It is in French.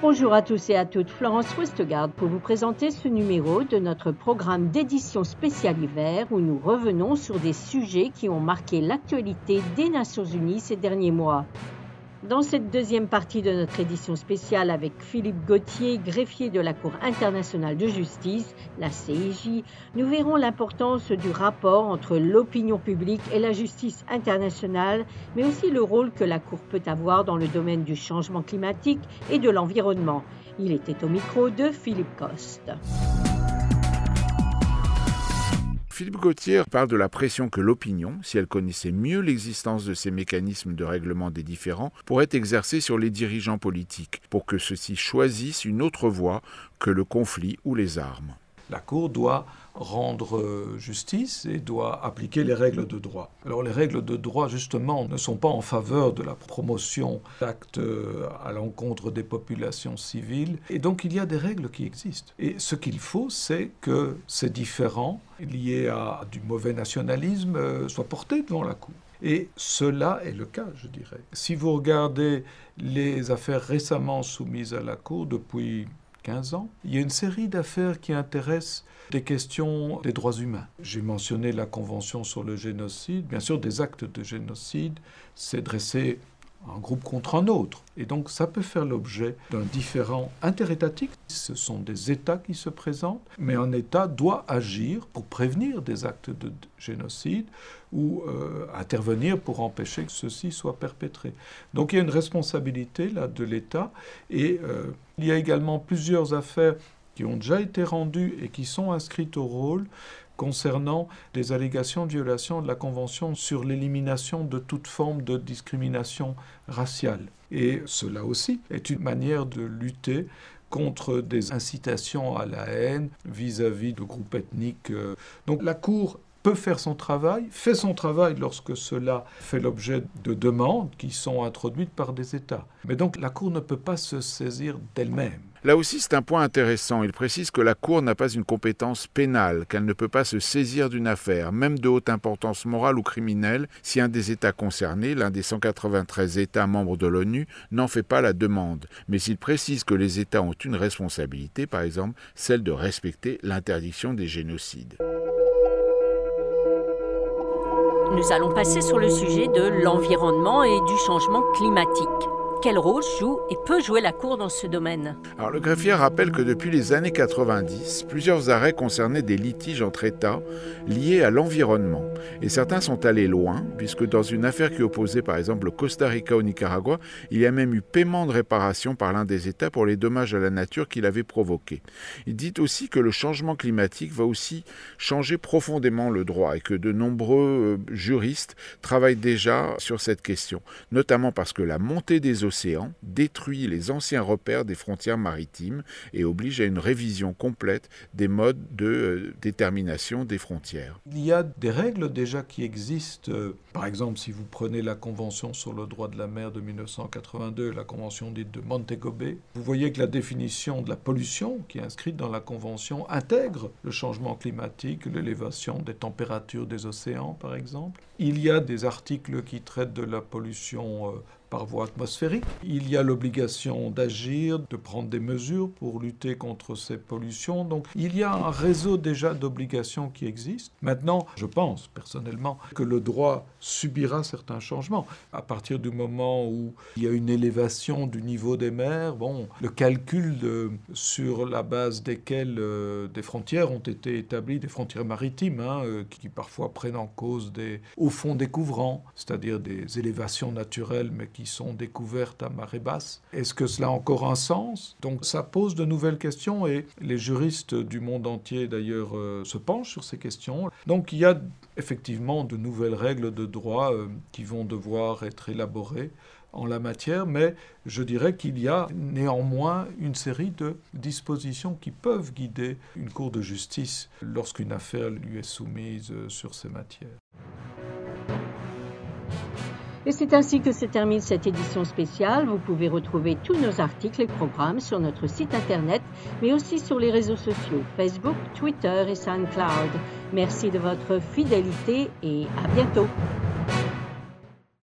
Bonjour à tous et à toutes, Florence Westgard pour vous présenter ce numéro de notre programme d'édition spéciale hiver où nous revenons sur des sujets qui ont marqué l'actualité des Nations Unies ces derniers mois. Dans cette deuxième partie de notre édition spéciale avec Philippe Gauthier, greffier de la Cour internationale de justice, la CIJ, nous verrons l'importance du rapport entre l'opinion publique et la justice internationale, mais aussi le rôle que la Cour peut avoir dans le domaine du changement climatique et de l'environnement. Il était au micro de Philippe Coste. Philippe Gauthier parle de la pression que l'opinion, si elle connaissait mieux l'existence de ces mécanismes de règlement des différends, pourrait exercer sur les dirigeants politiques pour que ceux-ci choisissent une autre voie que le conflit ou les armes. La Cour doit rendre euh, justice et doit appliquer les règles de droit. Alors les règles de droit, justement, ne sont pas en faveur de la promotion d'actes euh, à l'encontre des populations civiles. Et donc il y a des règles qui existent. Et ce qu'il faut, c'est que ces différends liés à du mauvais nationalisme euh, soient portés devant la Cour. Et cela est le cas, je dirais. Si vous regardez les affaires récemment soumises à la Cour depuis 15 ans, il y a une série d'affaires qui intéressent des questions des droits humains. J'ai mentionné la Convention sur le génocide. Bien sûr, des actes de génocide, c'est dresser un groupe contre un autre. Et donc ça peut faire l'objet d'un différent interétatique. Ce sont des États qui se présentent, mais un État doit agir pour prévenir des actes de génocide ou euh, intervenir pour empêcher que ceux-ci soient perpétrés. Donc il y a une responsabilité là de l'État et euh, il y a également plusieurs affaires qui ont déjà été rendues et qui sont inscrites au rôle concernant des allégations de violation de la Convention sur l'élimination de toute forme de discrimination raciale. Et cela aussi est une manière de lutter contre des incitations à la haine vis-à-vis de groupes ethniques. Donc la Cour peut faire son travail, fait son travail lorsque cela fait l'objet de demandes qui sont introduites par des États. Mais donc la Cour ne peut pas se saisir d'elle-même. Là aussi, c'est un point intéressant. Il précise que la Cour n'a pas une compétence pénale, qu'elle ne peut pas se saisir d'une affaire, même de haute importance morale ou criminelle, si un des États concernés, l'un des 193 États membres de l'ONU, n'en fait pas la demande. Mais il précise que les États ont une responsabilité, par exemple celle de respecter l'interdiction des génocides. Nous allons passer sur le sujet de l'environnement et du changement climatique quel rôle joue et peut jouer la Cour dans ce domaine Alors, Le greffier rappelle que depuis les années 90, plusieurs arrêts concernaient des litiges entre États liés à l'environnement. Et certains sont allés loin, puisque dans une affaire qui opposait par exemple le Costa Rica au Nicaragua, il y a même eu paiement de réparation par l'un des États pour les dommages à la nature qu'il avait provoqués. Il dit aussi que le changement climatique va aussi changer profondément le droit et que de nombreux euh, juristes travaillent déjà sur cette question, notamment parce que la montée des détruit les anciens repères des frontières maritimes et oblige à une révision complète des modes de euh, détermination des frontières. Il y a des règles déjà qui existent. Par exemple, si vous prenez la Convention sur le droit de la mer de 1982, la Convention dite de Montego Bay, vous voyez que la définition de la pollution qui est inscrite dans la Convention intègre le changement climatique, l'élévation des températures des océans, par exemple. Il y a des articles qui traitent de la pollution euh, par voie atmosphérique. Il y a l'obligation d'agir, de prendre des mesures pour lutter contre ces pollutions. Donc il y a un réseau déjà d'obligations qui existe. Maintenant, je pense personnellement que le droit subira certains changements. À partir du moment où il y a une élévation du niveau des mers, bon, le calcul sur la base desquelles euh, des frontières ont été établies, des frontières maritimes, hein, euh, qui parfois prennent en cause des hauts fonds découvrants, c'est-à-dire des élévations naturelles, mais qui sont découvertes à marée basse. Est-ce que cela a encore un sens? Donc ça pose de nouvelles questions et les juristes du monde entier d'ailleurs euh, se penchent sur ces questions. Donc il y a effectivement de nouvelles règles de droit euh, qui vont devoir être élaborées en la matière, mais je dirais qu'il y a néanmoins une série de dispositions qui peuvent guider une cour de justice lorsqu'une affaire lui est soumise euh, sur ces matières. Et c'est ainsi que se termine cette édition spéciale. Vous pouvez retrouver tous nos articles et programmes sur notre site internet, mais aussi sur les réseaux sociaux Facebook, Twitter et SoundCloud. Merci de votre fidélité et à bientôt.